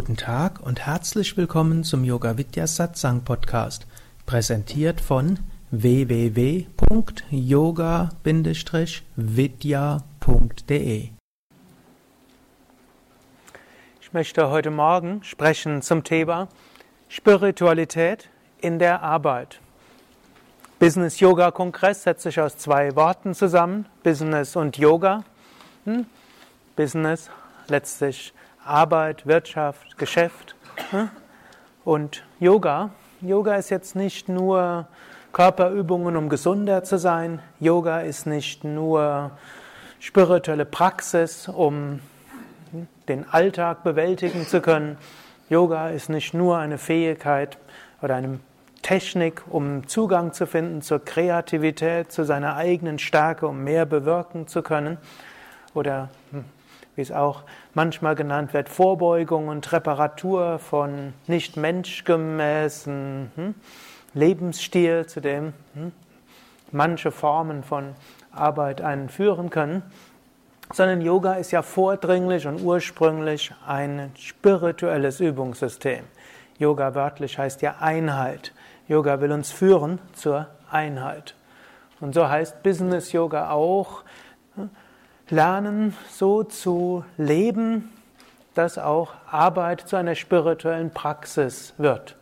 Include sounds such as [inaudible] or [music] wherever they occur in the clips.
Guten Tag und herzlich willkommen zum Yoga Vidya Satsang Podcast, präsentiert von www.yoga-vidya.de. Ich möchte heute Morgen sprechen zum Thema Spiritualität in der Arbeit. Business Yoga Kongress setzt sich aus zwei Worten zusammen, Business und Yoga. Hm? Business letztlich Arbeit, Wirtschaft, Geschäft. Und Yoga. Yoga ist jetzt nicht nur Körperübungen, um gesunder zu sein. Yoga ist nicht nur spirituelle Praxis, um den Alltag bewältigen zu können. Yoga ist nicht nur eine Fähigkeit oder eine Technik, um Zugang zu finden zur Kreativität, zu seiner eigenen Stärke, um mehr bewirken zu können. Oder wie es auch manchmal genannt wird, Vorbeugung und Reparatur von nicht menschgemäßen hm, Lebensstil, zu dem hm, manche Formen von Arbeit einen führen können, sondern Yoga ist ja vordringlich und ursprünglich ein spirituelles Übungssystem. Yoga wörtlich heißt ja Einheit. Yoga will uns führen zur Einheit. Und so heißt Business Yoga auch, lernen, so zu leben, dass auch Arbeit zu einer spirituellen Praxis wird.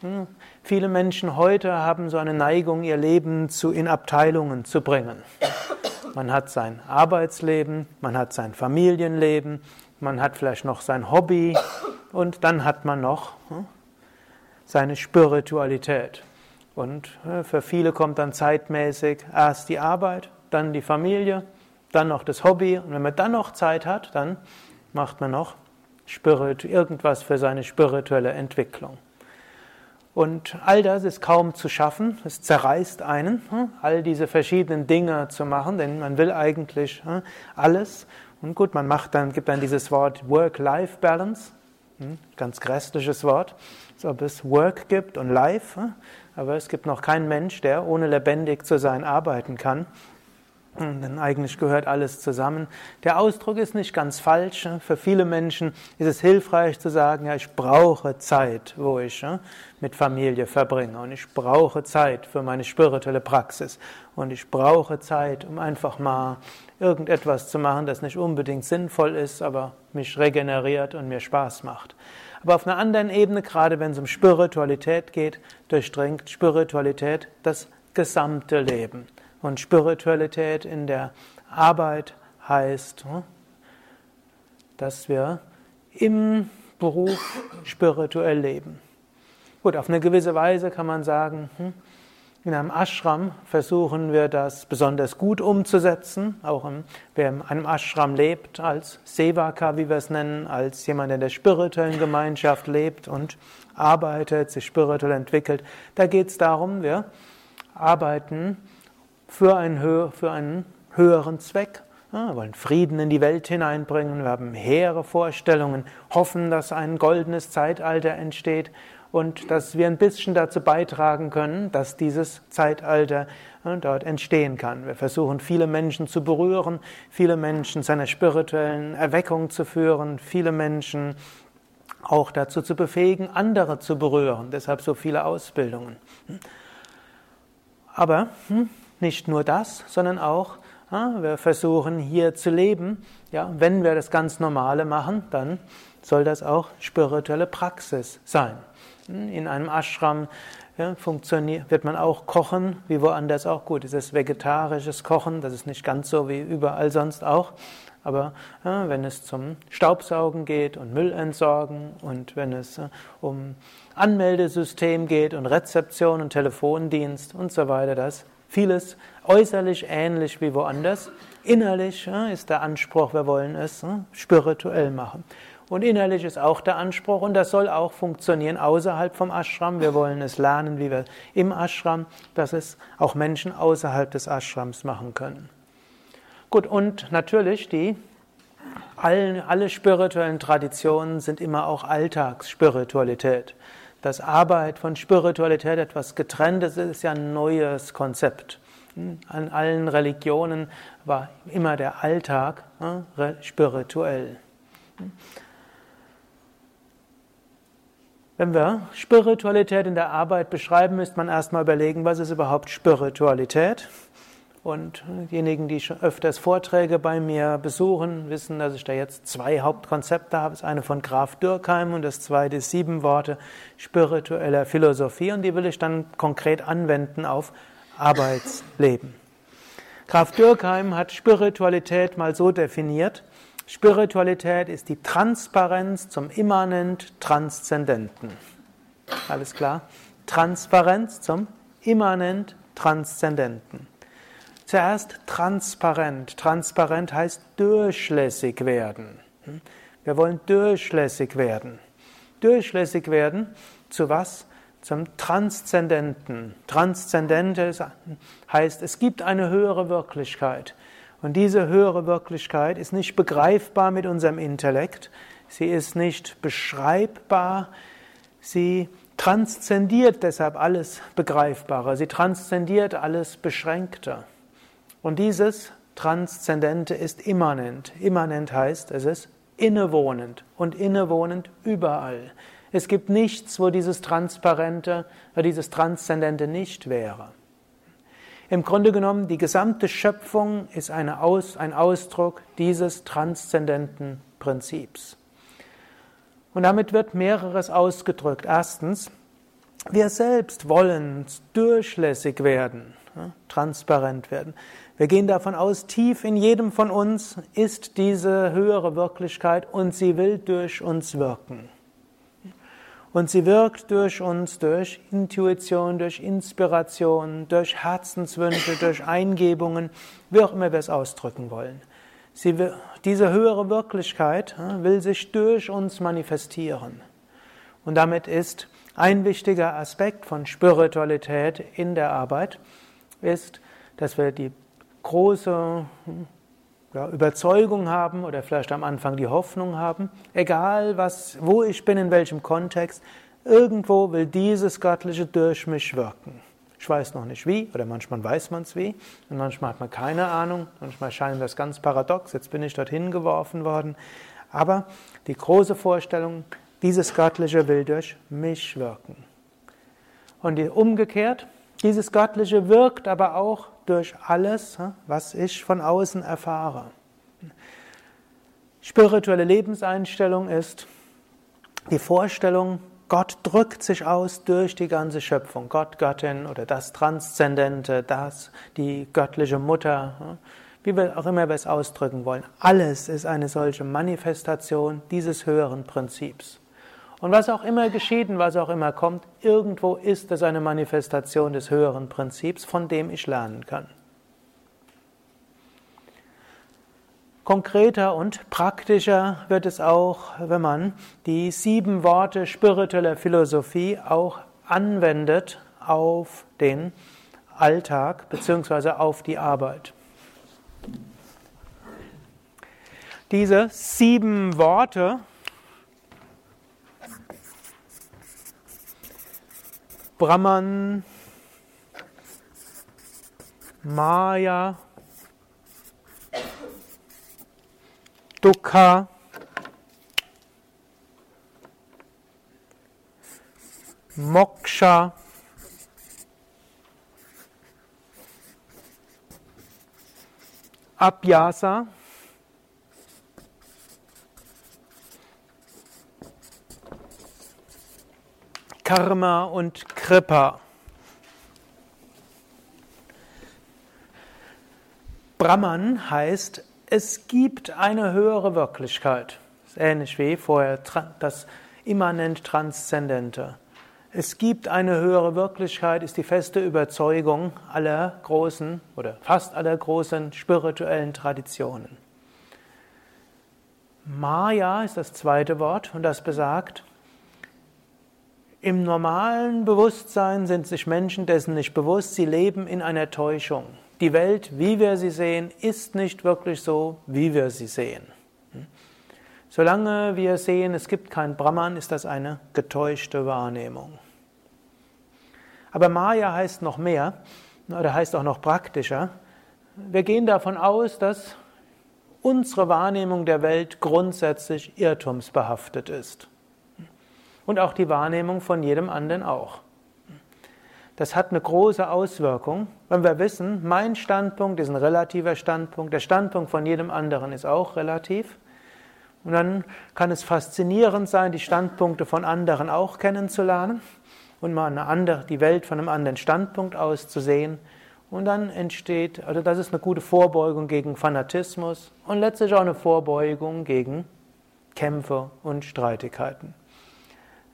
Hm, viele Menschen heute haben so eine Neigung, ihr Leben zu, in Abteilungen zu bringen. Man hat sein Arbeitsleben, man hat sein Familienleben, man hat vielleicht noch sein Hobby und dann hat man noch hm, seine Spiritualität. Und äh, für viele kommt dann zeitmäßig erst die Arbeit, dann die Familie dann noch das Hobby und wenn man dann noch Zeit hat, dann macht man noch Spirit, irgendwas für seine spirituelle Entwicklung. Und all das ist kaum zu schaffen, es zerreißt einen, hm, all diese verschiedenen Dinge zu machen, denn man will eigentlich hm, alles. Und gut, man macht dann, gibt dann dieses Wort Work-Life-Balance, hm, ganz grässliches Wort, als ob es Work gibt und Life, aber es gibt noch keinen Mensch, der ohne lebendig zu sein arbeiten kann. Denn eigentlich gehört alles zusammen. Der Ausdruck ist nicht ganz falsch. Für viele Menschen ist es hilfreich zu sagen, ja, ich brauche Zeit, wo ich mit Familie verbringe. Und ich brauche Zeit für meine spirituelle Praxis. Und ich brauche Zeit, um einfach mal irgendetwas zu machen, das nicht unbedingt sinnvoll ist, aber mich regeneriert und mir Spaß macht. Aber auf einer anderen Ebene, gerade wenn es um Spiritualität geht, durchdringt Spiritualität das gesamte Leben. Und Spiritualität in der Arbeit heißt, hm, dass wir im Beruf spirituell leben. Gut, auf eine gewisse Weise kann man sagen, hm, in einem Ashram versuchen wir das besonders gut umzusetzen. Auch wer in einem Ashram lebt, als Sevaka, wie wir es nennen, als jemand, der in der spirituellen Gemeinschaft lebt und arbeitet, sich spirituell entwickelt, da geht es darum, wir arbeiten für einen, für einen höheren Zweck. wir wollen Frieden in die Welt hineinbringen, wir haben hehre Vorstellungen, hoffen, dass ein goldenes Zeitalter entsteht und dass wir ein bisschen dazu beitragen können, dass dieses Zeitalter dort entstehen kann. Wir versuchen, viele Menschen zu berühren, viele Menschen zu einer spirituellen Erweckung zu führen, viele Menschen auch dazu zu befähigen, andere zu berühren. Deshalb so viele Ausbildungen. Aber hm, nicht nur das, sondern auch, ja, wir versuchen hier zu leben. Ja, wenn wir das ganz Normale machen, dann soll das auch spirituelle Praxis sein. In einem Ashram ja, funktioniert, wird man auch kochen, wie woanders auch. Gut, es ist vegetarisches Kochen, das ist nicht ganz so wie überall sonst auch. Aber ja, wenn es zum Staubsaugen geht und Müll entsorgen und wenn es äh, um Anmeldesystem geht und Rezeption und Telefondienst und so weiter, das Vieles äußerlich ähnlich wie woanders. Innerlich ist der Anspruch, wir wollen es spirituell machen. Und innerlich ist auch der Anspruch, und das soll auch funktionieren außerhalb vom Ashram. Wir wollen es lernen, wie wir im Ashram, dass es auch Menschen außerhalb des Ashrams machen können. Gut, und natürlich die alle, alle spirituellen Traditionen sind immer auch Alltagsspiritualität dass Arbeit von Spiritualität etwas getrenntes ist, ist ja ein neues Konzept. An allen Religionen war immer der Alltag spirituell. Wenn wir Spiritualität in der Arbeit beschreiben, müsste man erstmal überlegen, was ist überhaupt Spiritualität? Und diejenigen, die schon öfters Vorträge bei mir besuchen, wissen, dass ich da jetzt zwei Hauptkonzepte habe. Das eine von Graf Dürkheim und das zweite sieben Worte spiritueller Philosophie und die will ich dann konkret anwenden auf Arbeitsleben. Graf Dürkheim hat Spiritualität mal so definiert. Spiritualität ist die Transparenz zum immanent Transzendenten. Alles klar? Transparenz zum immanent Transzendenten. Zuerst transparent. Transparent heißt durchlässig werden. Wir wollen durchlässig werden. Durchlässig werden zu was? Zum Transzendenten. Transzendente heißt, es gibt eine höhere Wirklichkeit. Und diese höhere Wirklichkeit ist nicht begreifbar mit unserem Intellekt. Sie ist nicht beschreibbar. Sie transzendiert deshalb alles Begreifbare. Sie transzendiert alles Beschränkte. Und dieses Transzendente ist immanent. Immanent heißt, es ist innewohnend und innewohnend überall. Es gibt nichts, wo dieses Transparente dieses Transzendente nicht wäre. Im Grunde genommen, die gesamte Schöpfung ist Aus, ein Ausdruck dieses transzendenten Prinzips. Und damit wird mehreres ausgedrückt. Erstens, wir selbst wollen durchlässig werden, transparent werden. Wir gehen davon aus, tief in jedem von uns ist diese höhere Wirklichkeit und sie will durch uns wirken. Und sie wirkt durch uns, durch Intuition, durch Inspiration, durch Herzenswünsche, durch Eingebungen, wie auch immer wir es ausdrücken wollen. Sie, diese höhere Wirklichkeit will sich durch uns manifestieren. Und damit ist ein wichtiger Aspekt von Spiritualität in der Arbeit, ist, dass wir die große ja, Überzeugung haben oder vielleicht am Anfang die Hoffnung haben, egal was, wo ich bin, in welchem Kontext, irgendwo will dieses Göttliche durch mich wirken. Ich weiß noch nicht wie, oder manchmal weiß man es wie, und manchmal hat man keine Ahnung, manchmal scheint das ganz paradox, jetzt bin ich dorthin geworfen worden. Aber die große Vorstellung, dieses Göttliche will durch mich wirken. Und umgekehrt, dieses Göttliche wirkt aber auch durch alles, was ich von außen erfahre. Spirituelle Lebenseinstellung ist die Vorstellung, Gott drückt sich aus durch die ganze Schöpfung. Gott, Göttin oder das Transzendente, das, die göttliche Mutter, wie wir auch immer wir es ausdrücken wollen. Alles ist eine solche Manifestation dieses höheren Prinzips. Und was auch immer geschieht und was auch immer kommt, irgendwo ist es eine Manifestation des höheren Prinzips, von dem ich lernen kann. Konkreter und praktischer wird es auch, wenn man die sieben Worte spiritueller Philosophie auch anwendet auf den Alltag bzw. auf die Arbeit. Diese sieben Worte Brahman, Maya, Dukkha, Moksha, Abhyasa, Karma und Kripa. Brahman heißt, es gibt eine höhere Wirklichkeit. Das ist ähnlich wie vorher das immanent Transzendente. Es gibt eine höhere Wirklichkeit, ist die feste Überzeugung aller großen oder fast aller großen spirituellen Traditionen. Maya ist das zweite Wort und das besagt, im normalen Bewusstsein sind sich Menschen dessen nicht bewusst, sie leben in einer Täuschung. Die Welt, wie wir sie sehen, ist nicht wirklich so, wie wir sie sehen. Solange wir sehen, es gibt kein Brahman, ist das eine getäuschte Wahrnehmung. Aber Maya heißt noch mehr, oder heißt auch noch praktischer. Wir gehen davon aus, dass unsere Wahrnehmung der Welt grundsätzlich irrtumsbehaftet ist. Und auch die Wahrnehmung von jedem anderen auch. Das hat eine große Auswirkung, wenn wir wissen, mein Standpunkt ist ein relativer Standpunkt, der Standpunkt von jedem anderen ist auch relativ. Und dann kann es faszinierend sein, die Standpunkte von anderen auch kennenzulernen und mal eine andere, die Welt von einem anderen Standpunkt aus zu sehen. Und dann entsteht, also das ist eine gute Vorbeugung gegen Fanatismus und letztlich auch eine Vorbeugung gegen Kämpfe und Streitigkeiten.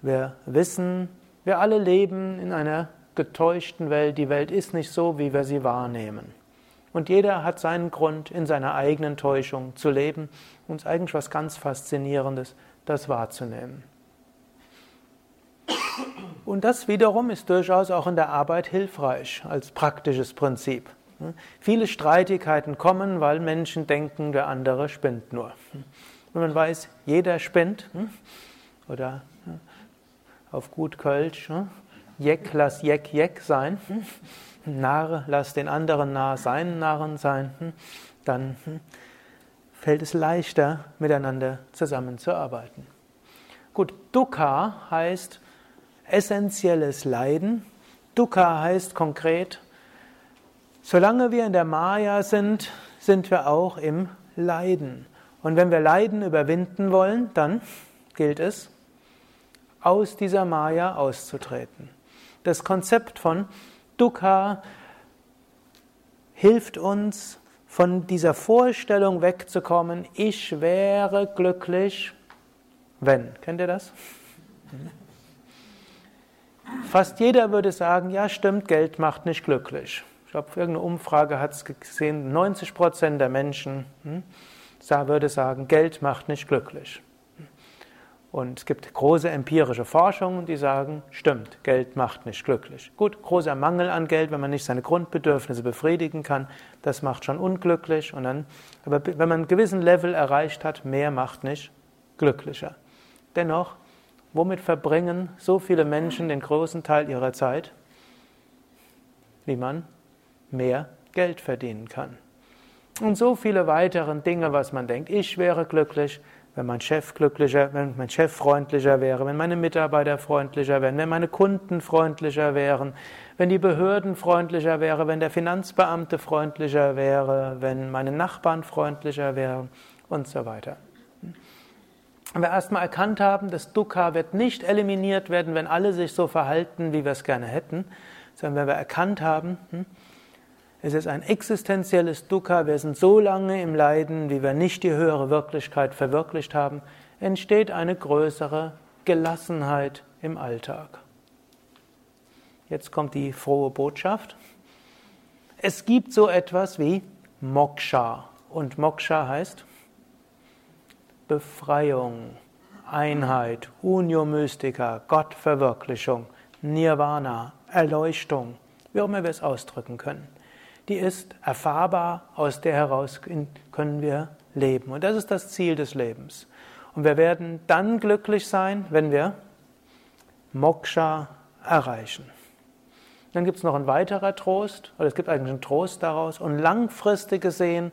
Wir wissen, wir alle leben in einer getäuschten Welt. Die Welt ist nicht so, wie wir sie wahrnehmen. Und jeder hat seinen Grund, in seiner eigenen Täuschung zu leben. Und es ist eigentlich was ganz Faszinierendes, das wahrzunehmen. Und das wiederum ist durchaus auch in der Arbeit hilfreich als praktisches Prinzip. Viele Streitigkeiten kommen, weil Menschen denken, der andere spinnt nur. Wenn man weiß, jeder spinnt, oder auf gut Kölsch, Jeck, lass Jeck, Jeck sein. Narr, lass den anderen Narr seinen Narren sein. Dann fällt es leichter, miteinander zusammenzuarbeiten. Gut, Dukkha heißt essentielles Leiden. Dukkha heißt konkret, solange wir in der Maya sind, sind wir auch im Leiden. Und wenn wir Leiden überwinden wollen, dann gilt es, aus dieser Maya auszutreten. Das Konzept von Dukkha hilft uns, von dieser Vorstellung wegzukommen, ich wäre glücklich, wenn. Kennt ihr das? Fast jeder würde sagen, ja stimmt, Geld macht nicht glücklich. Ich glaube, irgendeine Umfrage hat es gesehen, 90 Prozent der Menschen hm, würde sagen, Geld macht nicht glücklich. Und es gibt große empirische Forschungen, die sagen, stimmt, Geld macht nicht glücklich. Gut, großer Mangel an Geld, wenn man nicht seine Grundbedürfnisse befriedigen kann, das macht schon unglücklich. Und dann, aber wenn man einen gewissen Level erreicht hat, mehr macht nicht glücklicher. Dennoch, womit verbringen so viele Menschen den großen Teil ihrer Zeit? Wie man mehr Geld verdienen kann. Und so viele weitere Dinge, was man denkt, ich wäre glücklich, wenn mein Chef glücklicher, wenn mein Chef freundlicher wäre, wenn meine Mitarbeiter freundlicher wären, wenn meine Kunden freundlicher wären, wenn die Behörden freundlicher wären, wenn der Finanzbeamte freundlicher wäre, wenn meine Nachbarn freundlicher wären und so weiter. Wenn wir erstmal erkannt haben, das Dukkha wird nicht eliminiert werden, wenn alle sich so verhalten, wie wir es gerne hätten, sondern wenn wir erkannt haben, hm, es ist ein existenzielles Dukkha. Wir sind so lange im Leiden, wie wir nicht die höhere Wirklichkeit verwirklicht haben, entsteht eine größere Gelassenheit im Alltag. Jetzt kommt die frohe Botschaft. Es gibt so etwas wie Moksha. Und Moksha heißt Befreiung, Einheit, Unio Mystica, Gottverwirklichung, Nirvana, Erleuchtung, wie auch immer wir es ausdrücken können die ist erfahrbar, aus der heraus können wir leben. Und das ist das Ziel des Lebens. Und wir werden dann glücklich sein, wenn wir Moksha erreichen. Dann gibt es noch ein weiterer Trost, oder es gibt eigentlich einen Trost daraus. Und langfristig gesehen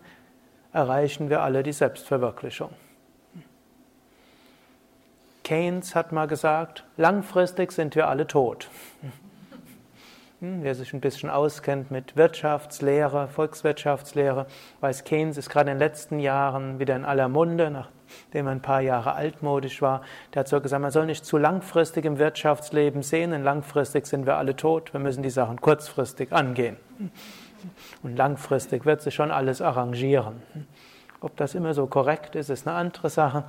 erreichen wir alle die Selbstverwirklichung. Keynes hat mal gesagt, langfristig sind wir alle tot. Hm, wer sich ein bisschen auskennt mit Wirtschaftslehre, Volkswirtschaftslehre, weiß, Keynes ist gerade in den letzten Jahren wieder in aller Munde, nachdem er ein paar Jahre altmodisch war. Der hat so gesagt, man soll nicht zu langfristig im Wirtschaftsleben sehen, denn langfristig sind wir alle tot, wir müssen die Sachen kurzfristig angehen. Und langfristig wird sich schon alles arrangieren. Ob das immer so korrekt ist, ist eine andere Sache.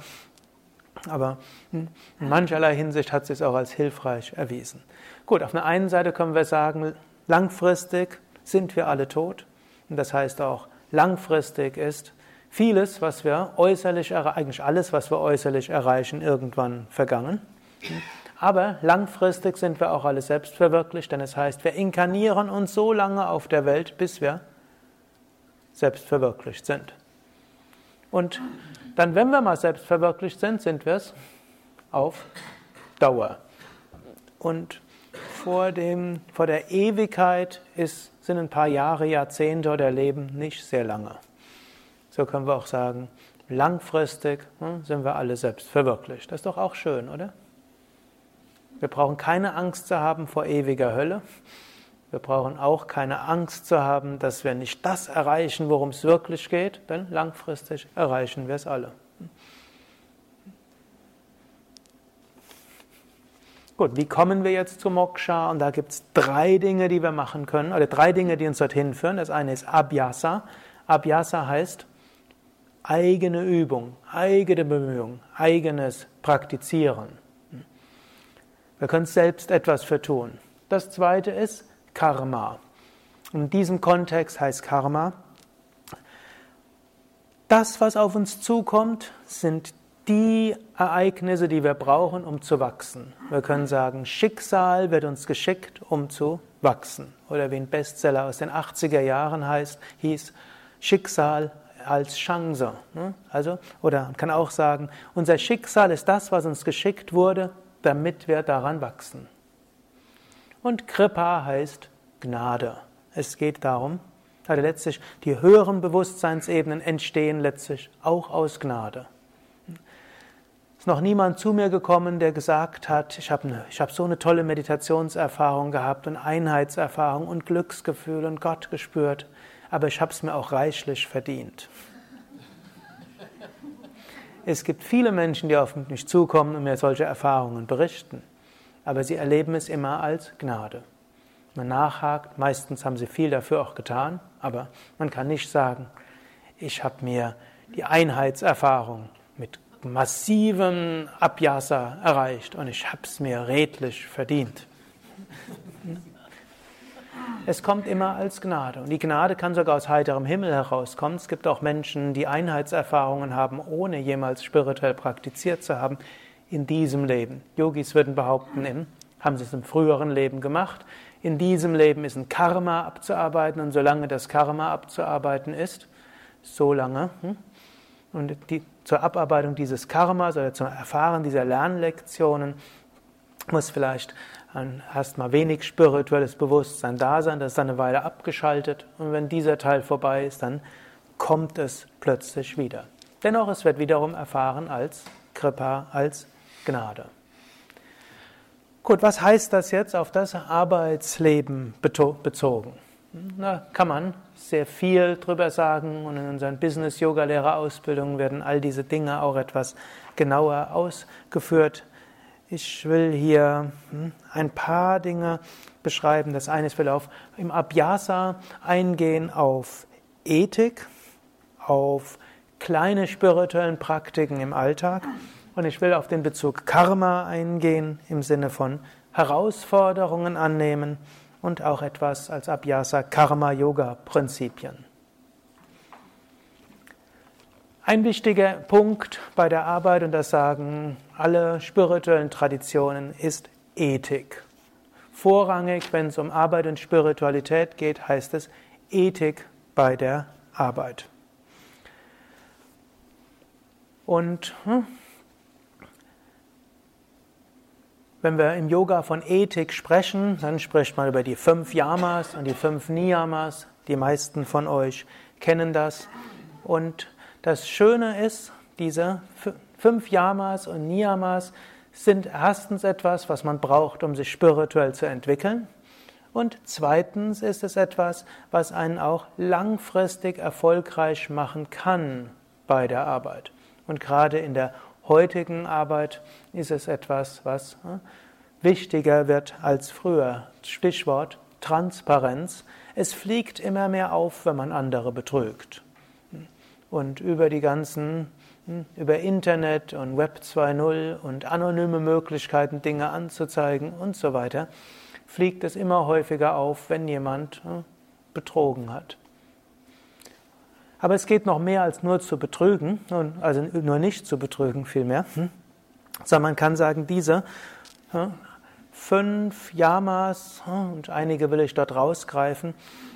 Aber in mancherlei Hinsicht hat es sich auch als hilfreich erwiesen. Gut, auf der einen Seite können wir sagen, langfristig sind wir alle tot. Und das heißt auch, langfristig ist vieles, was wir äußerlich erreichen, eigentlich alles, was wir äußerlich erreichen, irgendwann vergangen. Aber langfristig sind wir auch alle selbst verwirklicht, denn es heißt, wir inkarnieren uns so lange auf der Welt, bis wir selbst verwirklicht sind. Und dann, wenn wir mal selbst verwirklicht sind, sind wir es auf Dauer. Und vor, dem, vor der Ewigkeit ist, sind ein paar Jahre, Jahrzehnte oder Leben nicht sehr lange. So können wir auch sagen, langfristig hm, sind wir alle selbst verwirklicht. Das ist doch auch schön, oder? Wir brauchen keine Angst zu haben vor ewiger Hölle. Wir brauchen auch keine Angst zu haben, dass wir nicht das erreichen, worum es wirklich geht, denn langfristig erreichen wir es alle. Gut, wie kommen wir jetzt zu Moksha? Und da gibt es drei Dinge, die wir machen können, oder drei Dinge, die uns dorthin führen. Das eine ist Abhyasa. Abhyasa heißt eigene Übung, eigene Bemühung, eigenes Praktizieren. Wir können selbst etwas für tun. Das zweite ist Karma. In diesem Kontext heißt Karma, das, was auf uns zukommt, sind die Ereignisse, die wir brauchen, um zu wachsen. Wir können sagen, Schicksal wird uns geschickt, um zu wachsen. Oder wie ein Bestseller aus den 80er Jahren heißt, hieß Schicksal als Chance. Ne? Also, oder man kann auch sagen, unser Schicksal ist das, was uns geschickt wurde, damit wir daran wachsen. Und Kripa heißt Gnade. Es geht darum, also letztlich die höheren Bewusstseinsebenen entstehen letztlich auch aus Gnade. Noch niemand zu mir gekommen, der gesagt hat, ich habe, ich habe so eine tolle Meditationserfahrung gehabt und Einheitserfahrung und Glücksgefühl und Gott gespürt, aber ich habe es mir auch reichlich verdient. Es gibt viele Menschen, die auf mich zukommen und mir solche Erfahrungen berichten, aber sie erleben es immer als Gnade. Man nachhakt, meistens haben sie viel dafür auch getan, aber man kann nicht sagen, ich habe mir die Einheitserfahrung mit massivem Abjasa erreicht und ich habe es mir redlich verdient. Es kommt immer als Gnade. Und die Gnade kann sogar aus heiterem Himmel herauskommen. Es gibt auch Menschen, die Einheitserfahrungen haben, ohne jemals spirituell praktiziert zu haben, in diesem Leben. Yogis würden behaupten, haben sie es im früheren Leben gemacht. In diesem Leben ist ein Karma abzuarbeiten und solange das Karma abzuarbeiten ist, solange. Hm? Und die, zur Abarbeitung dieses Karmas oder zum Erfahren dieser Lernlektionen muss vielleicht erstmal wenig spirituelles Bewusstsein da sein, das ist dann eine Weile abgeschaltet und wenn dieser Teil vorbei ist, dann kommt es plötzlich wieder. Dennoch, es wird wiederum erfahren als Kripa, als Gnade. Gut, was heißt das jetzt auf das Arbeitsleben bezogen? Da kann man sehr viel drüber sagen und in unseren Business-Yoga-Lehrerausbildungen werden all diese Dinge auch etwas genauer ausgeführt. Ich will hier hm, ein paar Dinge beschreiben. Das eine ist, will auf im Abhyasa eingehen auf Ethik, auf kleine spirituellen Praktiken im Alltag und ich will auf den Bezug Karma eingehen im Sinne von Herausforderungen annehmen und auch etwas als Abhyasa Karma Yoga Prinzipien. Ein wichtiger Punkt bei der Arbeit, und das sagen alle spirituellen Traditionen, ist Ethik. Vorrangig, wenn es um Arbeit und Spiritualität geht, heißt es Ethik bei der Arbeit. Und hm, wenn wir im Yoga von Ethik sprechen, dann spricht man über die fünf Yamas und die fünf Niyamas. Die meisten von euch kennen das. Und das Schöne ist, diese fünf Yamas und Niyamas sind erstens etwas, was man braucht, um sich spirituell zu entwickeln. Und zweitens ist es etwas, was einen auch langfristig erfolgreich machen kann bei der Arbeit. Und gerade in der heutigen Arbeit ist es etwas, was äh, wichtiger wird als früher. Stichwort Transparenz. Es fliegt immer mehr auf, wenn man andere betrügt. Und über die ganzen, hm, über Internet und Web 2.0 und anonyme Möglichkeiten, Dinge anzuzeigen und so weiter, fliegt es immer häufiger auf, wenn jemand hm, betrogen hat. Aber es geht noch mehr als nur zu betrügen, also nur nicht zu betrügen vielmehr, hm, sondern man kann sagen, diese fünf Yamas, und einige will ich dort rausgreifen,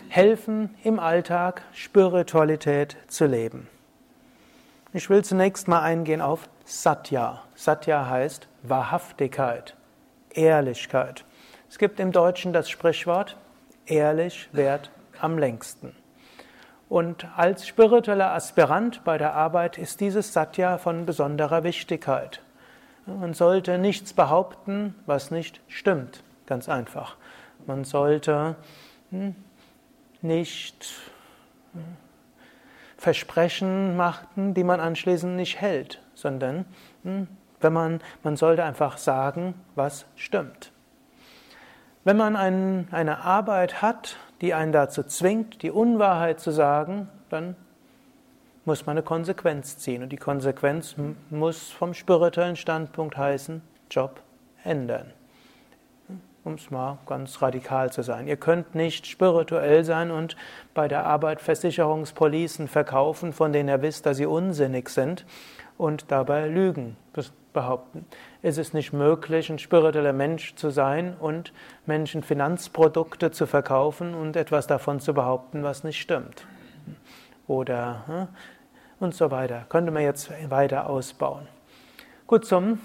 helfen im Alltag Spiritualität zu leben. Ich will zunächst mal eingehen auf Satya. Satya heißt Wahrhaftigkeit, Ehrlichkeit. Es gibt im Deutschen das Sprichwort, ehrlich währt am längsten. Und als spiritueller Aspirant bei der Arbeit ist dieses Satya von besonderer Wichtigkeit. Man sollte nichts behaupten, was nicht stimmt. Ganz einfach. Man sollte hm, nicht hm, Versprechen machen, die man anschließend nicht hält, sondern hm, wenn man, man sollte einfach sagen, was stimmt. Wenn man ein, eine Arbeit hat, die einen dazu zwingt, die Unwahrheit zu sagen, dann muss man eine Konsequenz ziehen. Und die Konsequenz muss vom spirituellen Standpunkt heißen, Job ändern. Um es mal ganz radikal zu sein. Ihr könnt nicht spirituell sein und bei der Arbeit Versicherungspolicen verkaufen, von denen ihr wisst, dass sie unsinnig sind und dabei Lügen behaupten. Es ist nicht möglich, ein spiritueller Mensch zu sein und Menschen Finanzprodukte zu verkaufen und etwas davon zu behaupten, was nicht stimmt. Oder hm, und so weiter. Könnte man jetzt weiter ausbauen. Gut, zum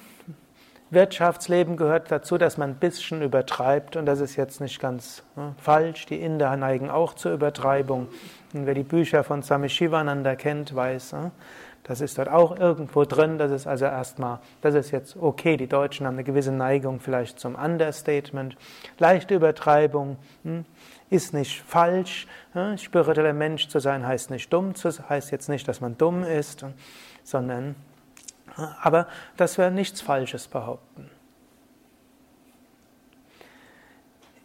Wirtschaftsleben gehört dazu, dass man ein bisschen übertreibt und das ist jetzt nicht ganz hm, falsch. Die Inder neigen auch zur Übertreibung. Und wer die Bücher von Swami Shivananda kennt, weiß, hm, das ist dort auch irgendwo drin. Das ist also erstmal, das ist jetzt okay. Die Deutschen haben eine gewisse Neigung vielleicht zum Understatement. Leichte Übertreibung hm, ist nicht falsch. Hm, spiritueller Mensch zu sein heißt nicht dumm zu heißt jetzt nicht, dass man dumm ist, sondern, hm, aber dass wir nichts Falsches behaupten.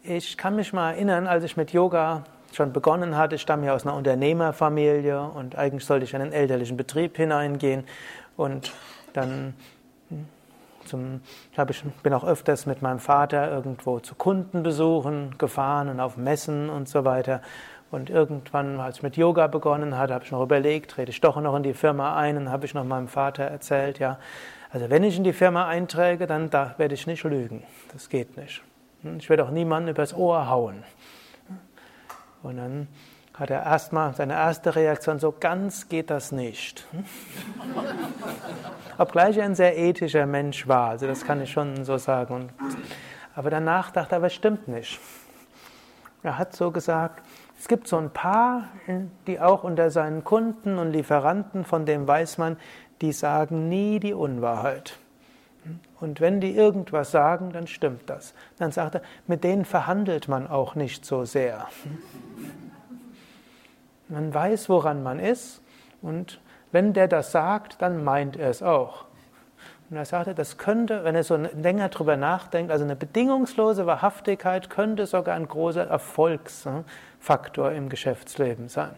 Ich kann mich mal erinnern, als ich mit Yoga schon begonnen hatte. Ich stamme ja aus einer Unternehmerfamilie und eigentlich sollte ich in einen elterlichen Betrieb hineingehen. Und dann hm, zum, ich bin auch öfters mit meinem Vater irgendwo zu Kundenbesuchen gefahren und auf Messen und so weiter. Und irgendwann, als ich mit Yoga begonnen hatte, habe ich noch überlegt, trete ich doch noch in die Firma ein und habe ich noch meinem Vater erzählt, ja, also wenn ich in die Firma einträge, dann da werde ich nicht lügen. Das geht nicht. Hm, ich werde auch niemanden übers Ohr hauen. Und dann hat er erstmal seine erste Reaktion, so ganz geht das nicht. [laughs] Obgleich er ein sehr ethischer Mensch war, also das kann ich schon so sagen. aber danach dachte er, aber stimmt nicht. Er hat so gesagt, es gibt so ein paar, die auch unter seinen Kunden und Lieferanten, von dem weiß man, die sagen nie die Unwahrheit. Und wenn die irgendwas sagen, dann stimmt das. Dann sagt er, mit denen verhandelt man auch nicht so sehr. Man weiß, woran man ist und wenn der das sagt, dann meint er es auch. Und er sagte, das könnte, wenn er so länger drüber nachdenkt, also eine bedingungslose Wahrhaftigkeit könnte sogar ein großer Erfolgsfaktor im Geschäftsleben sein.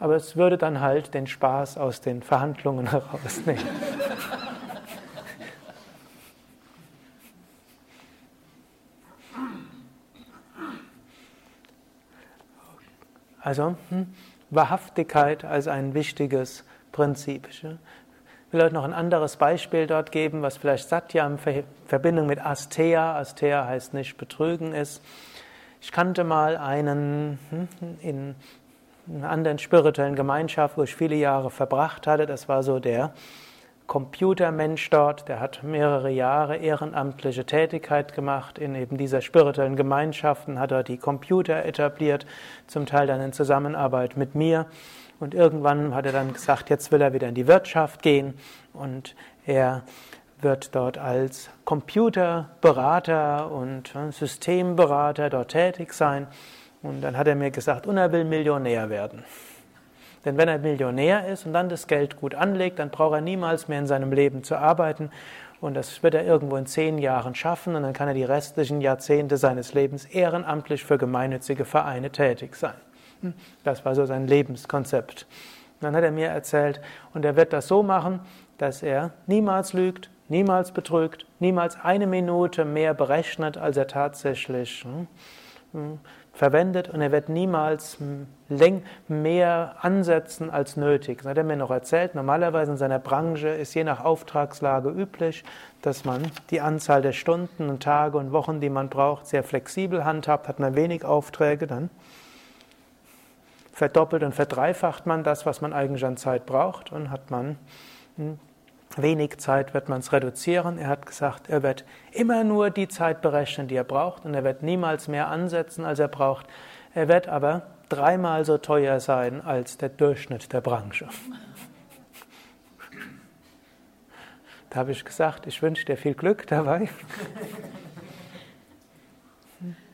Aber es würde dann halt den Spaß aus den Verhandlungen [laughs] herausnehmen. Also hm, Wahrhaftigkeit als ein wichtiges Prinzip. Ich will euch noch ein anderes Beispiel dort geben, was vielleicht Satya in Verbindung mit Astea, Astea heißt nicht betrügen ist. Ich kannte mal einen hm, in einer anderen spirituellen Gemeinschaft, wo ich viele Jahre verbracht hatte. Das war so der Computermensch dort, der hat mehrere Jahre ehrenamtliche Tätigkeit gemacht in eben dieser spirituellen Gemeinschaften, hat dort die Computer etabliert, zum Teil dann in Zusammenarbeit mit mir. Und irgendwann hat er dann gesagt, jetzt will er wieder in die Wirtschaft gehen und er wird dort als Computerberater und Systemberater dort tätig sein. Und dann hat er mir gesagt, und er will Millionär werden. Denn wenn er Millionär ist und dann das Geld gut anlegt, dann braucht er niemals mehr in seinem Leben zu arbeiten. Und das wird er irgendwo in zehn Jahren schaffen und dann kann er die restlichen Jahrzehnte seines Lebens ehrenamtlich für gemeinnützige Vereine tätig sein. Hm? Das war so sein Lebenskonzept. Dann hat er mir erzählt, und er wird das so machen, dass er niemals lügt, niemals betrügt, niemals eine Minute mehr berechnet, als er tatsächlich hm, hm, verwendet und er wird niemals mehr ansetzen als nötig. Das hat er mir noch erzählt. Normalerweise in seiner Branche ist je nach Auftragslage üblich, dass man die Anzahl der Stunden und Tage und Wochen, die man braucht, sehr flexibel handhabt. Hat man wenig Aufträge, dann verdoppelt und verdreifacht man das, was man eigentlich an Zeit braucht und hat man hm, wenig Zeit wird man es reduzieren. Er hat gesagt, er wird immer nur die Zeit berechnen, die er braucht und er wird niemals mehr ansetzen, als er braucht. Er wird aber dreimal so teuer sein als der Durchschnitt der Branche. Da habe ich gesagt, ich wünsche dir viel Glück dabei.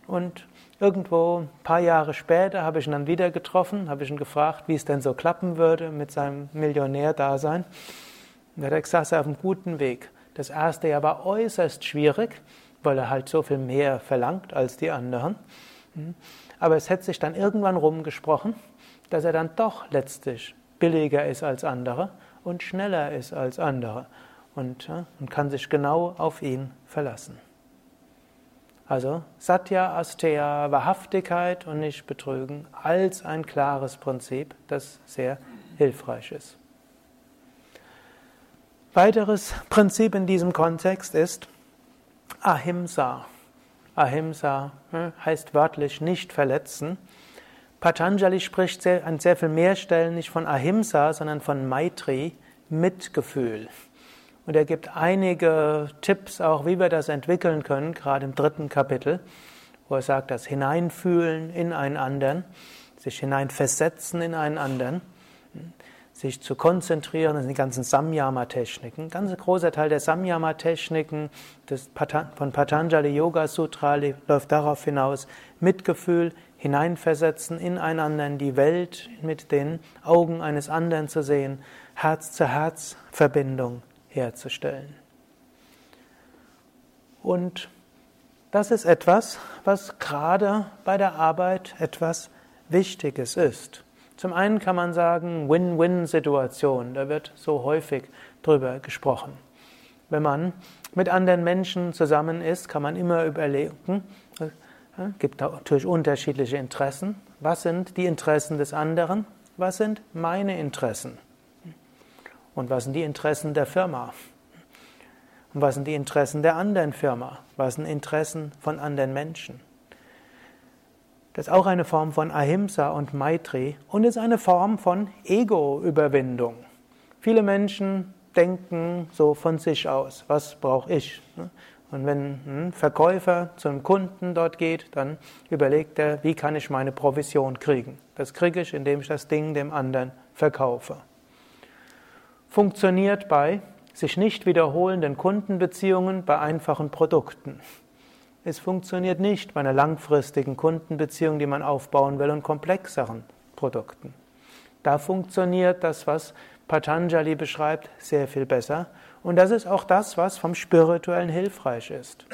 Und irgendwo ein paar Jahre später habe ich ihn dann wieder getroffen, habe ich ihn gefragt, wie es denn so klappen würde mit seinem Millionär-Dasein. Er hat gesagt, er auf einem guten Weg. Das erste Jahr war äußerst schwierig, weil er halt so viel mehr verlangt als die anderen. Aber es hätte sich dann irgendwann rumgesprochen, dass er dann doch letztlich billiger ist als andere und schneller ist als andere und, und kann sich genau auf ihn verlassen. Also Satya, Asteya, Wahrhaftigkeit und nicht betrügen als ein klares Prinzip, das sehr hilfreich ist. Weiteres Prinzip in diesem Kontext ist Ahimsa. Ahimsa hm, heißt wörtlich nicht verletzen. Patanjali spricht sehr, an sehr viel mehr Stellen nicht von Ahimsa, sondern von Maitri, Mitgefühl. Und er gibt einige Tipps auch, wie wir das entwickeln können, gerade im dritten Kapitel, wo er sagt, das Hineinfühlen in einen anderen, sich hineinversetzen in einen anderen, sich zu konzentrieren, das sind die ganzen Samyama-Techniken. Ein ganz großer Teil der Samyama-Techniken von Patanjali Yoga Sutra läuft darauf hinaus, Mitgefühl hineinversetzen in die Welt mit den Augen eines anderen zu sehen, Herz-zu-Herz-Verbindung herzustellen. Und das ist etwas, was gerade bei der Arbeit etwas Wichtiges ist. Zum einen kann man sagen, Win-Win-Situation, da wird so häufig drüber gesprochen. Wenn man mit anderen Menschen zusammen ist, kann man immer überlegen, es äh, gibt natürlich unterschiedliche Interessen. Was sind die Interessen des anderen? Was sind meine Interessen? Und was sind die Interessen der Firma? Und was sind die Interessen der anderen Firma? Was sind Interessen von anderen Menschen? Das ist auch eine Form von Ahimsa und Maitri und ist eine Form von Ego-Überwindung. Viele Menschen denken so von sich aus, was brauche ich? Und wenn ein Verkäufer zu einem Kunden dort geht, dann überlegt er, wie kann ich meine Provision kriegen? Das kriege ich, indem ich das Ding dem anderen verkaufe funktioniert bei sich nicht wiederholenden Kundenbeziehungen bei einfachen Produkten. Es funktioniert nicht bei einer langfristigen Kundenbeziehung, die man aufbauen will, und komplexeren Produkten. Da funktioniert das, was Patanjali beschreibt, sehr viel besser. Und das ist auch das, was vom Spirituellen hilfreich ist.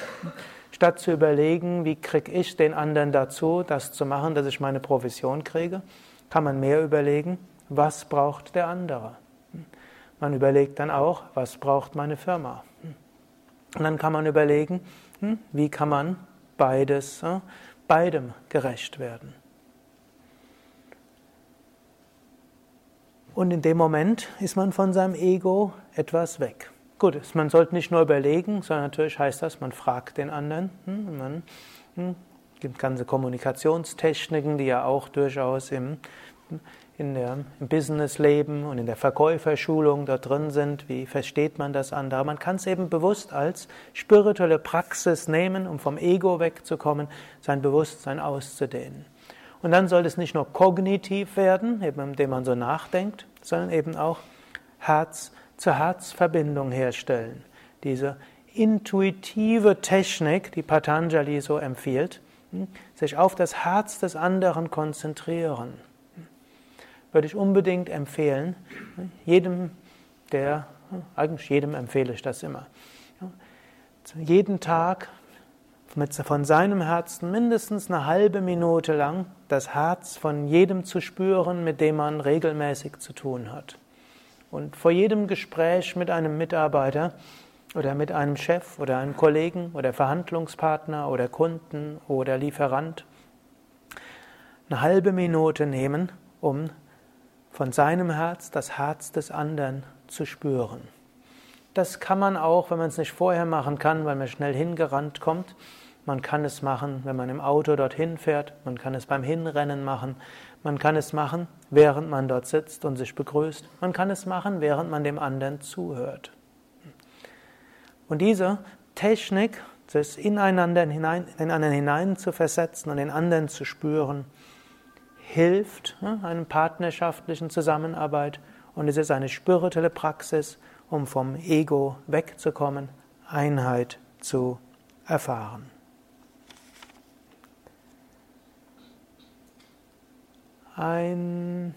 Statt zu überlegen, wie kriege ich den anderen dazu, das zu machen, dass ich meine Provision kriege, kann man mehr überlegen, was braucht der andere. Man überlegt dann auch, was braucht meine Firma? Und dann kann man überlegen, wie kann man beides, beidem gerecht werden. Und in dem Moment ist man von seinem Ego etwas weg. Gut, man sollte nicht nur überlegen, sondern natürlich heißt das, man fragt den anderen. Hm, man hm, gibt ganze Kommunikationstechniken, die ja auch durchaus im in der, im Businessleben und in der Verkäuferschulung da drin sind, wie versteht man das andere. Man kann es eben bewusst als spirituelle Praxis nehmen, um vom Ego wegzukommen, sein Bewusstsein auszudehnen. Und dann soll es nicht nur kognitiv werden, eben indem man so nachdenkt, sondern eben auch Herz zu Herzverbindung herstellen. Diese intuitive Technik, die Patanjali so empfiehlt, hm, sich auf das Herz des anderen konzentrieren würde ich unbedingt empfehlen. Jedem, der, eigentlich jedem empfehle ich das immer. Jeden Tag mit, von seinem Herzen mindestens eine halbe Minute lang das Herz von jedem zu spüren, mit dem man regelmäßig zu tun hat. Und vor jedem Gespräch mit einem Mitarbeiter oder mit einem Chef oder einem Kollegen oder Verhandlungspartner oder Kunden oder Lieferant eine halbe Minute nehmen, um von seinem Herz das Herz des anderen zu spüren. Das kann man auch, wenn man es nicht vorher machen kann, weil man schnell hingerannt kommt. Man kann es machen, wenn man im Auto dorthin fährt. Man kann es beim Hinrennen machen. Man kann es machen, während man dort sitzt und sich begrüßt. Man kann es machen, während man dem anderen zuhört. Und diese Technik, das ineinander hinein, in einen hinein zu versetzen und den anderen zu spüren, hilft ne, einer partnerschaftlichen Zusammenarbeit und es ist eine spirituelle Praxis um vom Ego wegzukommen, Einheit zu erfahren. Ein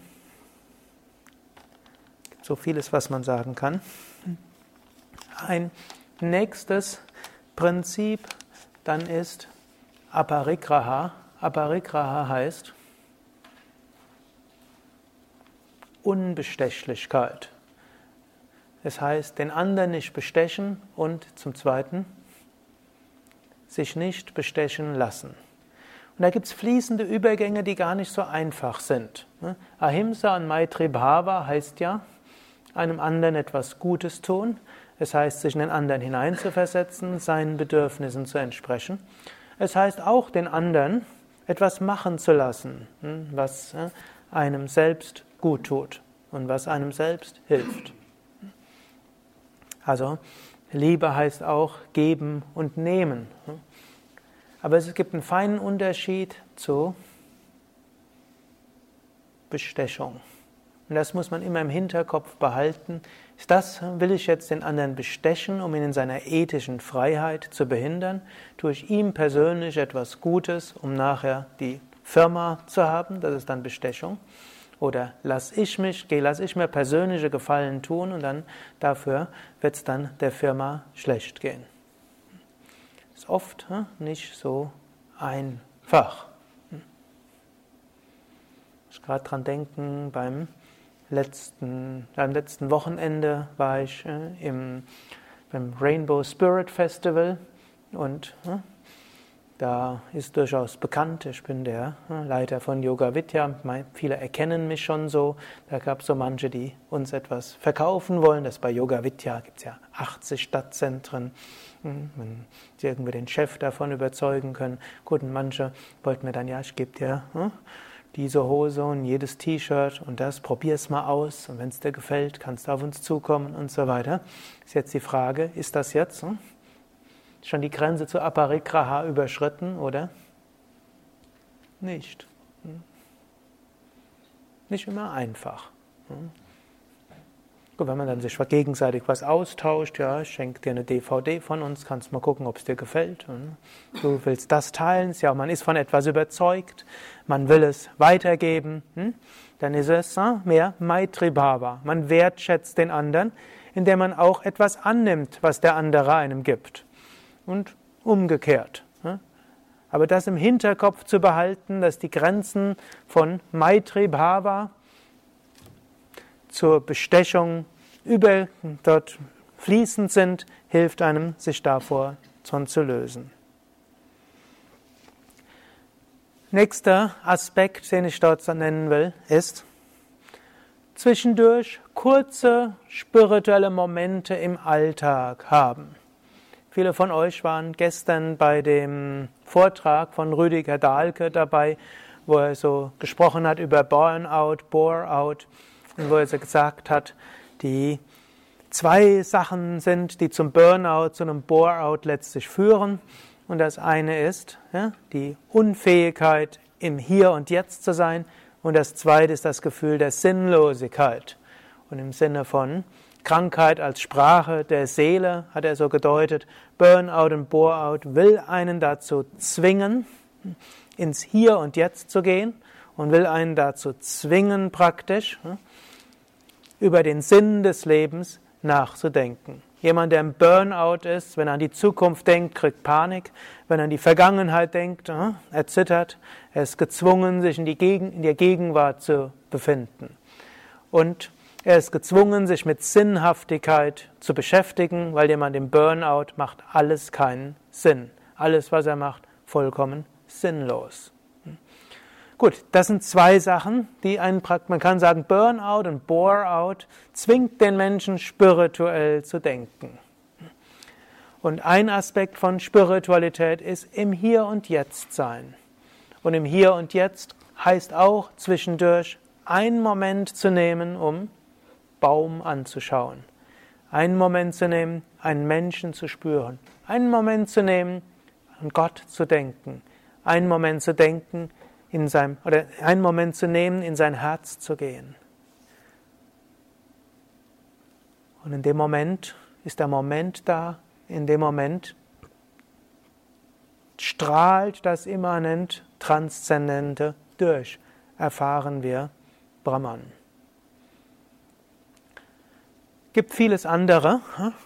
so vieles, was man sagen kann. Ein nächstes Prinzip dann ist Aparigraha. Aparigraha heißt Unbestechlichkeit. Es heißt, den anderen nicht bestechen und zum Zweiten sich nicht bestechen lassen. Und da gibt es fließende Übergänge, die gar nicht so einfach sind. Ne? Ahimsa und Maitri Bhava heißt ja, einem anderen etwas Gutes tun. Es heißt, sich in den anderen hineinzuversetzen, seinen Bedürfnissen zu entsprechen. Es heißt auch, den anderen etwas machen zu lassen, hm, was einem selbst gut tut und was einem selbst hilft. Also Liebe heißt auch geben und nehmen. Aber es gibt einen feinen Unterschied zu Bestechung. Und das muss man immer im Hinterkopf behalten. Ist das, will ich jetzt den anderen bestechen, um ihn in seiner ethischen Freiheit zu behindern? Tue ich ihm persönlich etwas Gutes, um nachher die Firma zu haben? Das ist dann Bestechung. Oder lass ich mich, lass ich mir persönliche Gefallen tun und dann dafür wird es dann der Firma schlecht gehen. Ist oft hm, nicht so einfach. Hm. Ich gerade dran denken, beim letzten, am letzten Wochenende war ich äh, im, beim Rainbow Spirit Festival und äh, da ist durchaus bekannt, ich bin der äh, Leiter von Yoga Vidya, viele erkennen mich schon so. Da gab es so manche, die uns etwas verkaufen wollen. Das bei Yoga Vidya gibt es ja 80 Stadtzentren. Hm, wenn sie irgendwie den Chef davon überzeugen können. Gut, und manche wollten mir dann, ja, ich gebe dir hm, diese Hose und jedes T-Shirt und das, probier es mal aus und wenn es dir gefällt, kannst du auf uns zukommen und so weiter. Ist jetzt die Frage, ist das jetzt hm? Schon die Grenze zu Aparigraha überschritten oder nicht? Hm? Nicht immer einfach. Hm? Und wenn man dann sich gegenseitig was austauscht, ja, ich schenke dir eine DVD von uns, kannst mal gucken, ob es dir gefällt. Und du willst das teilen, ja, man ist von etwas überzeugt, man will es weitergeben, hm? dann ist es hm, mehr Maitri Bhava. Man wertschätzt den anderen, indem man auch etwas annimmt, was der andere einem gibt. Und umgekehrt. Hm? Aber das im Hinterkopf zu behalten, dass die Grenzen von Maitri Bhava zur Bestechung über dort fließend sind, hilft einem, sich davor zu lösen. Nächster Aspekt, den ich dort nennen will, ist zwischendurch kurze spirituelle Momente im Alltag haben. Viele von euch waren gestern bei dem Vortrag von Rüdiger Dahlke dabei, wo er so gesprochen hat über Burnout, Bore-out und wo er gesagt hat, die zwei Sachen sind, die zum Burnout, zu einem Bore-out letztlich führen. Und das eine ist ja, die Unfähigkeit, im Hier und Jetzt zu sein. Und das zweite ist das Gefühl der Sinnlosigkeit. Und im Sinne von Krankheit als Sprache der Seele hat er so gedeutet, Burnout und Bore-out will einen dazu zwingen, ins Hier und Jetzt zu gehen und will einen dazu zwingen praktisch, über den Sinn des Lebens nachzudenken. Jemand, der im Burnout ist, wenn er an die Zukunft denkt, kriegt Panik. Wenn er an die Vergangenheit denkt, äh, er zittert. Er ist gezwungen, sich in, die Gegen in der Gegenwart zu befinden. Und er ist gezwungen, sich mit Sinnhaftigkeit zu beschäftigen, weil jemand im Burnout macht alles keinen Sinn. Alles, was er macht, vollkommen sinnlos. Gut, das sind zwei Sachen, die einen, man kann sagen, Burnout und Bore-out zwingt den Menschen spirituell zu denken. Und ein Aspekt von Spiritualität ist im Hier und Jetzt sein. Und im Hier und Jetzt heißt auch zwischendurch einen Moment zu nehmen, um Baum anzuschauen. Einen Moment zu nehmen, einen Menschen zu spüren. Einen Moment zu nehmen, an Gott zu denken. Einen Moment zu denken, in seinem, oder einen Moment zu nehmen, in sein Herz zu gehen. Und in dem Moment ist der Moment da, in dem Moment strahlt das immanent Transzendente durch, erfahren wir Brahman. Gibt vieles andere,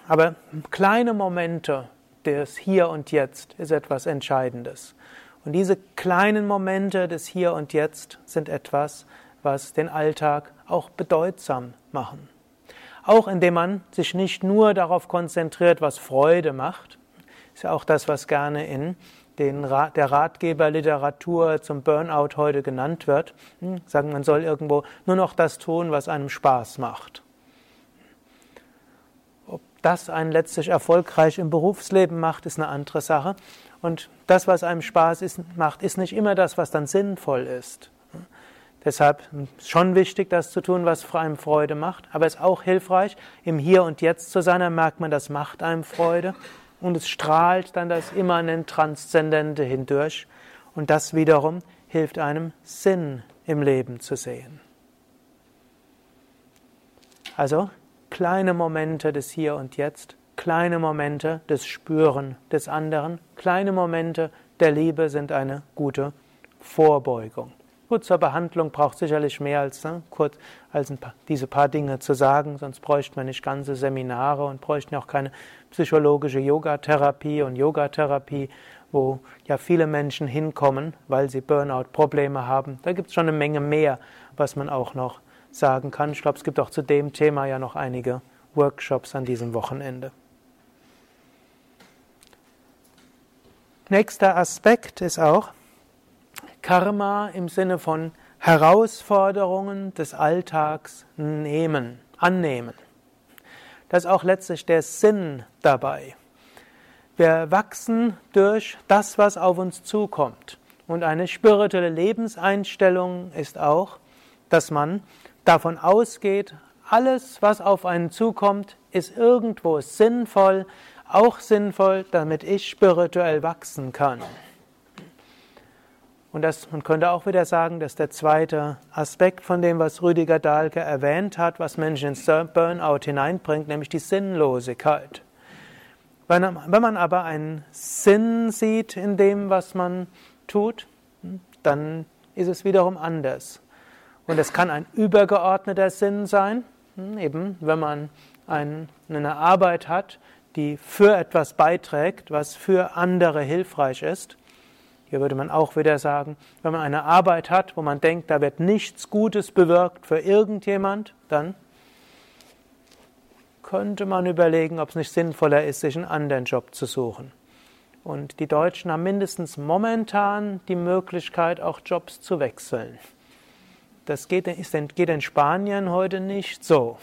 aber kleine Momente des Hier und Jetzt ist etwas Entscheidendes. Und diese kleinen Momente des Hier und Jetzt sind etwas, was den Alltag auch bedeutsam machen. Auch indem man sich nicht nur darauf konzentriert, was Freude macht, ist ja auch das, was gerne in den Rat, der Ratgeberliteratur zum Burnout heute genannt wird. Hm, sagen, man soll irgendwo nur noch das tun, was einem Spaß macht. Das einen letztlich erfolgreich im Berufsleben macht, ist eine andere Sache. Und das, was einem Spaß ist, macht, ist nicht immer das, was dann sinnvoll ist. Deshalb ist schon wichtig, das zu tun, was einem Freude macht. Aber es ist auch hilfreich, im Hier und Jetzt zu sein. Dann merkt man, das macht einem Freude. Und es strahlt dann das immanent Transzendente hindurch. Und das wiederum hilft einem, Sinn im Leben zu sehen. Also kleine Momente des Hier und Jetzt, kleine Momente des Spüren des anderen, kleine Momente der Liebe sind eine gute Vorbeugung. Gut, zur Behandlung braucht sicherlich mehr als ne, kurz als paar, diese paar Dinge zu sagen, sonst bräuchte man nicht ganze Seminare und bräuchten auch keine psychologische Yogatherapie und Yogatherapie, wo ja viele Menschen hinkommen, weil sie Burnout-Probleme haben. Da gibt es schon eine Menge mehr, was man auch noch sagen kann. Ich glaube, es gibt auch zu dem Thema ja noch einige Workshops an diesem Wochenende. Nächster Aspekt ist auch, Karma im Sinne von Herausforderungen des Alltags nehmen, annehmen. Das ist auch letztlich der Sinn dabei. Wir wachsen durch das, was auf uns zukommt. Und eine spirituelle Lebenseinstellung ist auch, dass man davon ausgeht, alles, was auf einen zukommt, ist irgendwo sinnvoll, auch sinnvoll, damit ich spirituell wachsen kann. Und das, man könnte auch wieder sagen, dass der zweite Aspekt von dem, was Rüdiger Dahlke erwähnt hat, was Menschen ins Burnout hineinbringt, nämlich die Sinnlosigkeit. Wenn, wenn man aber einen Sinn sieht in dem, was man tut, dann ist es wiederum anders. Und es kann ein übergeordneter Sinn sein, eben wenn man eine Arbeit hat, die für etwas beiträgt, was für andere hilfreich ist. Hier würde man auch wieder sagen, wenn man eine Arbeit hat, wo man denkt, da wird nichts Gutes bewirkt für irgendjemand, dann könnte man überlegen, ob es nicht sinnvoller ist, sich einen anderen Job zu suchen. Und die Deutschen haben mindestens momentan die Möglichkeit, auch Jobs zu wechseln. Das geht, geht in Spanien heute nicht so.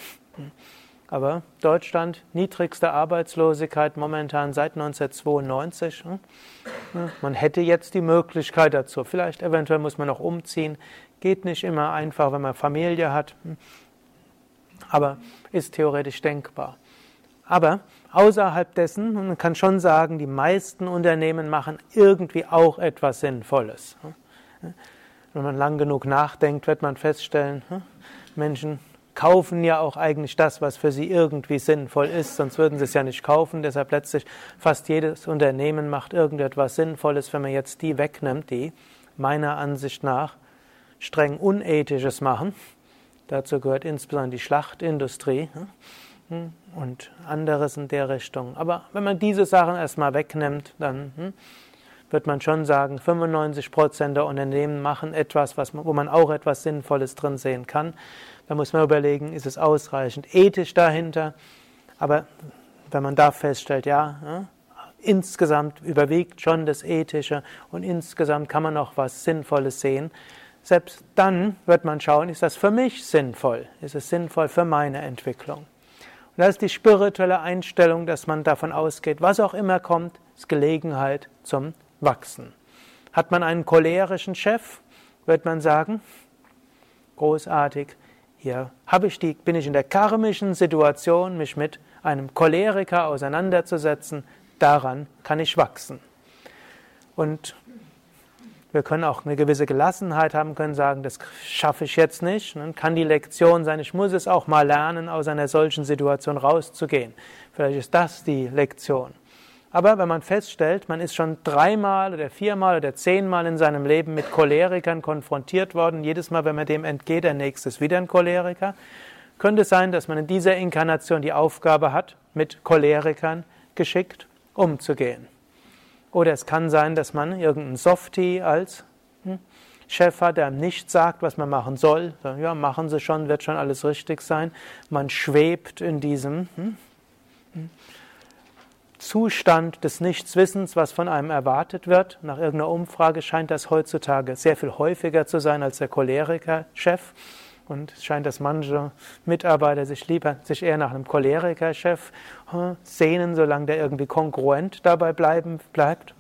Aber Deutschland, niedrigste Arbeitslosigkeit momentan seit 1992. Hm? Man hätte jetzt die Möglichkeit dazu. Vielleicht eventuell muss man noch umziehen. Geht nicht immer einfach, wenn man Familie hat. Hm? Aber ist theoretisch denkbar. Aber außerhalb dessen, man kann schon sagen, die meisten Unternehmen machen irgendwie auch etwas Sinnvolles. Hm? Wenn man lang genug nachdenkt, wird man feststellen, Menschen kaufen ja auch eigentlich das, was für sie irgendwie sinnvoll ist, sonst würden sie es ja nicht kaufen. Deshalb letztlich fast jedes Unternehmen macht irgendetwas Sinnvolles, wenn man jetzt die wegnimmt, die meiner Ansicht nach streng unethisches machen. Dazu gehört insbesondere die Schlachtindustrie hm, und anderes in der Richtung. Aber wenn man diese Sachen erstmal wegnimmt, dann hm, wird man schon sagen, 95 Prozent der Unternehmen machen etwas, was, wo man auch etwas Sinnvolles drin sehen kann. Da muss man überlegen, ist es ausreichend ethisch dahinter? Aber wenn man da feststellt, ja, ja insgesamt überwiegt schon das Ethische und insgesamt kann man auch was Sinnvolles sehen, selbst dann wird man schauen, ist das für mich sinnvoll? Ist es sinnvoll für meine Entwicklung? Und das ist die spirituelle Einstellung, dass man davon ausgeht, was auch immer kommt, ist Gelegenheit zum Wachsen. Hat man einen cholerischen Chef, wird man sagen, großartig, hier habe ich die, bin ich in der karmischen Situation, mich mit einem Choleriker auseinanderzusetzen. Daran kann ich wachsen. Und Wir können auch eine gewisse Gelassenheit haben, können sagen, das schaffe ich jetzt nicht. Dann kann die Lektion sein, ich muss es auch mal lernen, aus einer solchen Situation rauszugehen. Vielleicht ist das die Lektion. Aber wenn man feststellt, man ist schon dreimal oder viermal oder zehnmal in seinem Leben mit Cholerikern konfrontiert worden, jedes Mal, wenn man dem entgeht, der nächste ist wieder ein Choleriker, könnte es sein, dass man in dieser Inkarnation die Aufgabe hat, mit Cholerikern geschickt umzugehen. Oder es kann sein, dass man irgendeinen Softie als hm, Chef hat, der nicht sagt, was man machen soll. Ja, machen Sie schon, wird schon alles richtig sein. Man schwebt in diesem hm, hm, Zustand des Nichtswissens, was von einem erwartet wird. Nach irgendeiner Umfrage scheint das heutzutage sehr viel häufiger zu sein als der Choleriker-Chef. Und es scheint, dass manche Mitarbeiter sich lieber, sich eher nach einem Choleriker-Chef hm, sehnen, solange der irgendwie kongruent dabei bleiben, bleibt.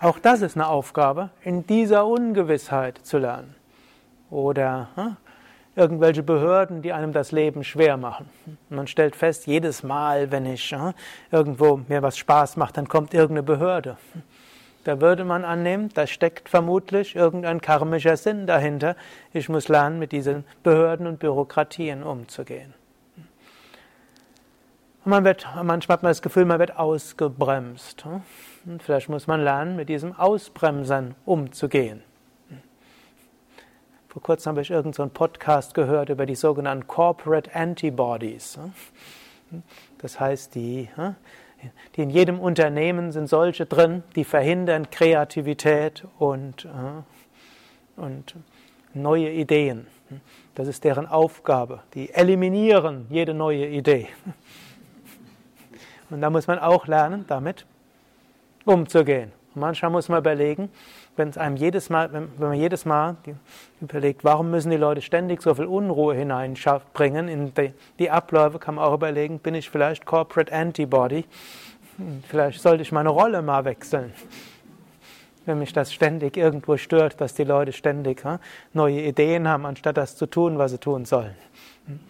Auch das ist eine Aufgabe, in dieser Ungewissheit zu lernen. Oder hm, irgendwelche Behörden, die einem das Leben schwer machen. Man stellt fest, jedes Mal, wenn ich hm, irgendwo mir was Spaß macht, dann kommt irgendeine Behörde. Da würde man annehmen, da steckt vermutlich irgendein karmischer Sinn dahinter. Ich muss lernen, mit diesen Behörden und Bürokratien umzugehen. Und man wird, manchmal hat man das Gefühl, man wird ausgebremst. Und vielleicht muss man lernen, mit diesem Ausbremsen umzugehen. Vor kurzem habe ich irgendeinen so Podcast gehört über die sogenannten Corporate Antibodies. Das heißt, die die in jedem Unternehmen sind solche drin, die verhindern Kreativität und, und neue Ideen. Das ist deren Aufgabe. Die eliminieren jede neue Idee. Und da muss man auch lernen, damit umzugehen. Manchmal muss man überlegen, wenn es einem jedes Mal, wenn, wenn man jedes Mal überlegt, warum müssen die Leute ständig so viel Unruhe hineinbringen in die, die Abläufe, kann man auch überlegen, bin ich vielleicht Corporate Antibody? Hm, vielleicht sollte ich meine Rolle mal wechseln. Wenn mich das ständig irgendwo stört, dass die Leute ständig hm, neue Ideen haben, anstatt das zu tun, was sie tun sollen. Hm,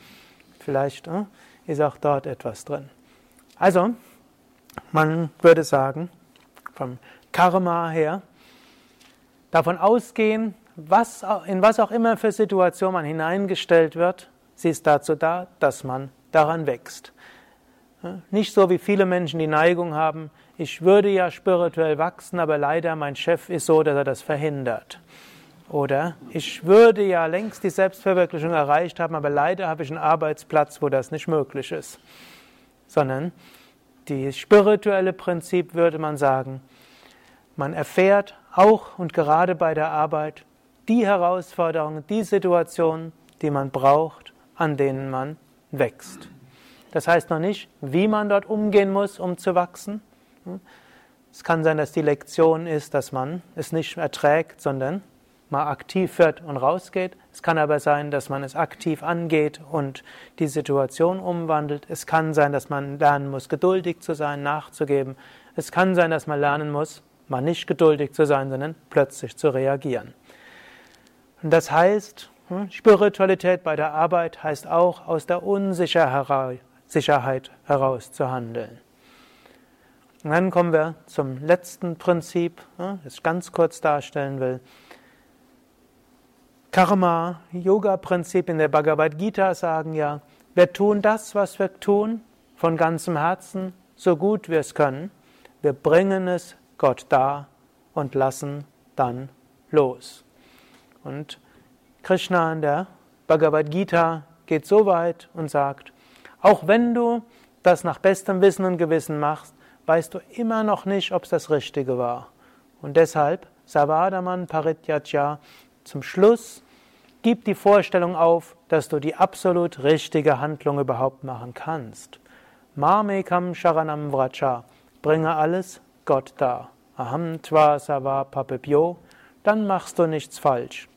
vielleicht hm, ist auch dort etwas drin. Also, man würde sagen, vom Karma her, davon ausgehen, was, in was auch immer für Situation man hineingestellt wird, sie ist dazu da, dass man daran wächst. Nicht so wie viele Menschen die Neigung haben, ich würde ja spirituell wachsen, aber leider mein Chef ist so, dass er das verhindert. Oder ich würde ja längst die Selbstverwirklichung erreicht haben, aber leider habe ich einen Arbeitsplatz, wo das nicht möglich ist. Sondern das spirituelle Prinzip würde man sagen, man erfährt auch und gerade bei der Arbeit die Herausforderungen, die Situationen, die man braucht, an denen man wächst. Das heißt noch nicht, wie man dort umgehen muss, um zu wachsen. Es kann sein, dass die Lektion ist, dass man es nicht erträgt, sondern mal aktiv wird und rausgeht. Es kann aber sein, dass man es aktiv angeht und die Situation umwandelt. Es kann sein, dass man lernen muss, geduldig zu sein, nachzugeben. Es kann sein, dass man lernen muss, mal nicht geduldig zu sein, sondern plötzlich zu reagieren. Und das heißt, hm, Spiritualität bei der Arbeit heißt auch, aus der Unsicherheit heraus zu handeln. Und dann kommen wir zum letzten Prinzip, hm, das ich ganz kurz darstellen will. Karma, Yoga-Prinzip in der Bhagavad Gita sagen ja, wir tun das, was wir tun, von ganzem Herzen, so gut wir es können. Wir bringen es Gott da und lassen dann los. Und Krishna in der Bhagavad Gita geht so weit und sagt, auch wenn du das nach bestem Wissen und Gewissen machst, weißt du immer noch nicht, ob es das Richtige war. Und deshalb, Savadaman Parityaja, zum Schluss, gib die Vorstellung auf, dass du die absolut richtige Handlung überhaupt machen kannst. Mamekam Sharanam Vracha, bringe alles Gott dar. Aham tva sava papebyo, dann machst du nichts falsch.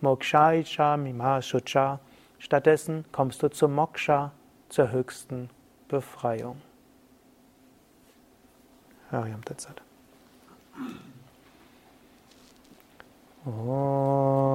Mokshaicha mimasucha, stattdessen kommst du zum Moksha, zur höchsten Befreiung. Hariam Tatsat. Oh.